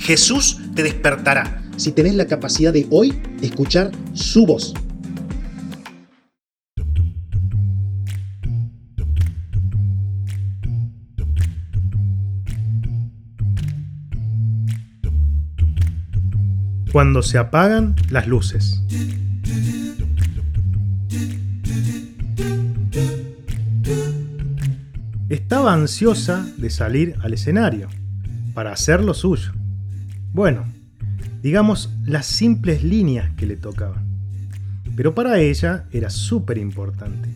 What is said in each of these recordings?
Jesús te despertará si tenés la capacidad de hoy escuchar su voz. Cuando se apagan las luces. Estaba ansiosa de salir al escenario para hacer lo suyo. Bueno, digamos las simples líneas que le tocaban. Pero para ella era súper importante.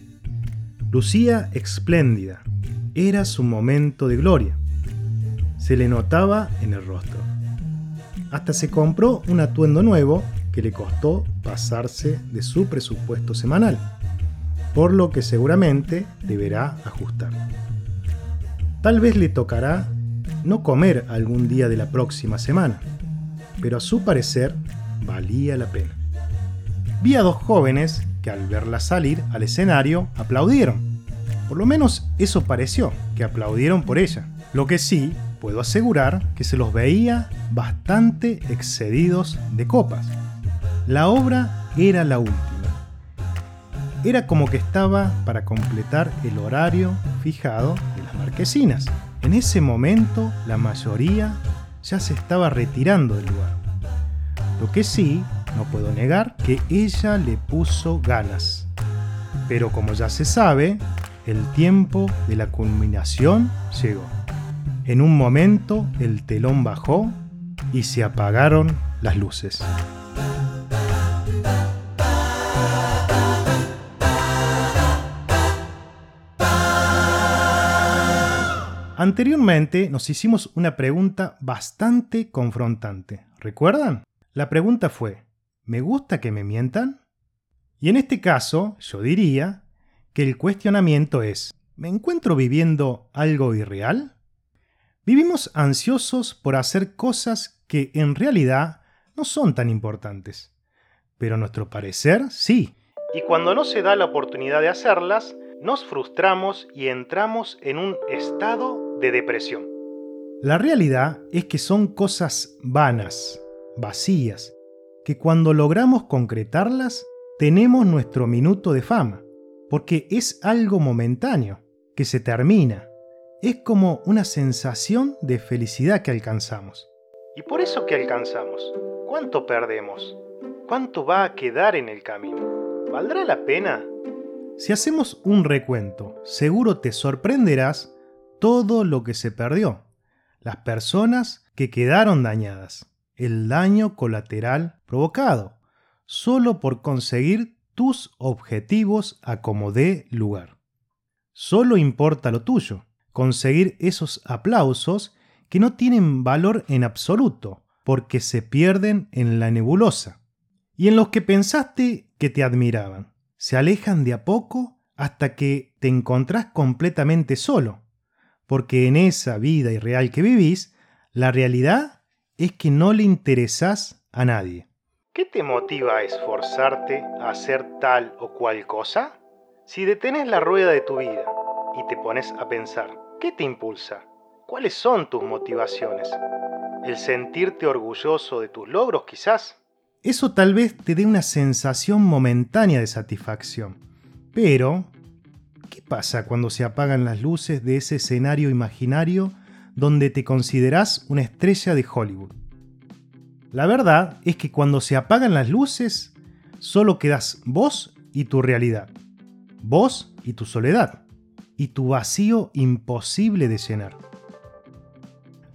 Lucía espléndida. Era su momento de gloria. Se le notaba en el rostro. Hasta se compró un atuendo nuevo que le costó pasarse de su presupuesto semanal, por lo que seguramente deberá ajustar. Tal vez le tocará no comer algún día de la próxima semana, pero a su parecer valía la pena. Vi a dos jóvenes que al verla salir al escenario aplaudieron. Por lo menos eso pareció, que aplaudieron por ella. Lo que sí, puedo asegurar que se los veía bastante excedidos de copas. La obra era la última. Era como que estaba para completar el horario fijado de las marquesinas. En ese momento la mayoría ya se estaba retirando del lugar. Lo que sí, no puedo negar que ella le puso ganas. Pero como ya se sabe, el tiempo de la culminación llegó. En un momento el telón bajó y se apagaron las luces. Anteriormente nos hicimos una pregunta bastante confrontante. ¿Recuerdan? La pregunta fue, ¿me gusta que me mientan? Y en este caso, yo diría que el cuestionamiento es, ¿me encuentro viviendo algo irreal? Vivimos ansiosos por hacer cosas que en realidad no son tan importantes, pero a nuestro parecer sí. Y cuando no se da la oportunidad de hacerlas, nos frustramos y entramos en un estado de depresión. La realidad es que son cosas vanas, vacías, que cuando logramos concretarlas, tenemos nuestro minuto de fama, porque es algo momentáneo, que se termina. Es como una sensación de felicidad que alcanzamos. ¿Y por eso que alcanzamos? ¿Cuánto perdemos? ¿Cuánto va a quedar en el camino? ¿Valdrá la pena? Si hacemos un recuento, seguro te sorprenderás todo lo que se perdió, las personas que quedaron dañadas, el daño colateral provocado, solo por conseguir tus objetivos a como dé lugar. Solo importa lo tuyo, conseguir esos aplausos que no tienen valor en absoluto, porque se pierden en la nebulosa, y en los que pensaste que te admiraban. Se alejan de a poco hasta que te encontrás completamente solo, porque en esa vida irreal que vivís, la realidad es que no le interesás a nadie. ¿Qué te motiva a esforzarte a hacer tal o cual cosa? Si detenes la rueda de tu vida y te pones a pensar, ¿qué te impulsa? ¿Cuáles son tus motivaciones? ¿El sentirte orgulloso de tus logros quizás? Eso tal vez te dé una sensación momentánea de satisfacción, pero ¿Qué pasa cuando se apagan las luces de ese escenario imaginario donde te consideras una estrella de Hollywood? La verdad es que cuando se apagan las luces, solo quedas vos y tu realidad, vos y tu soledad, y tu vacío imposible de llenar.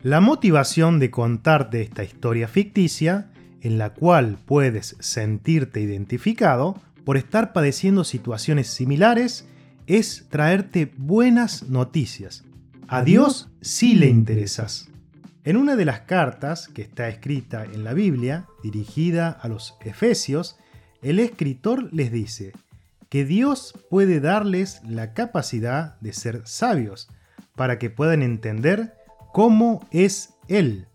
La motivación de contarte esta historia ficticia, en la cual puedes sentirte identificado por estar padeciendo situaciones similares es traerte buenas noticias. A Dios sí le interesas. En una de las cartas que está escrita en la Biblia, dirigida a los Efesios, el escritor les dice que Dios puede darles la capacidad de ser sabios para que puedan entender cómo es Él.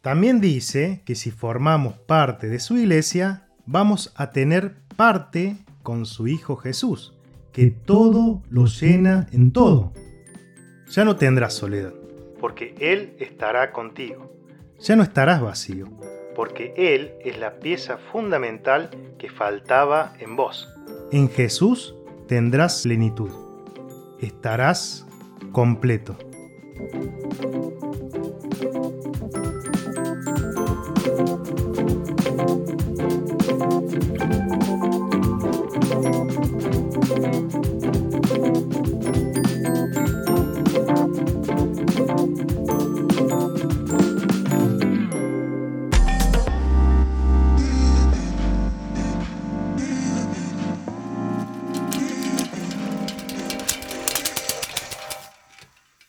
También dice que si formamos parte de su iglesia, vamos a tener parte con su Hijo Jesús que todo lo llena en todo. Ya no tendrás soledad, porque Él estará contigo. ya no estarás vacío, porque Él es la pieza fundamental que faltaba en vos. En Jesús tendrás plenitud. Estarás completo.